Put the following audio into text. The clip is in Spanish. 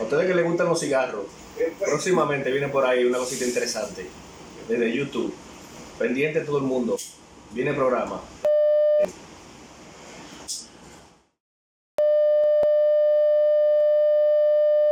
A ustedes que les gustan los cigarros, próximamente viene por ahí una cosita interesante desde YouTube. Pendiente todo el mundo. Viene el programa.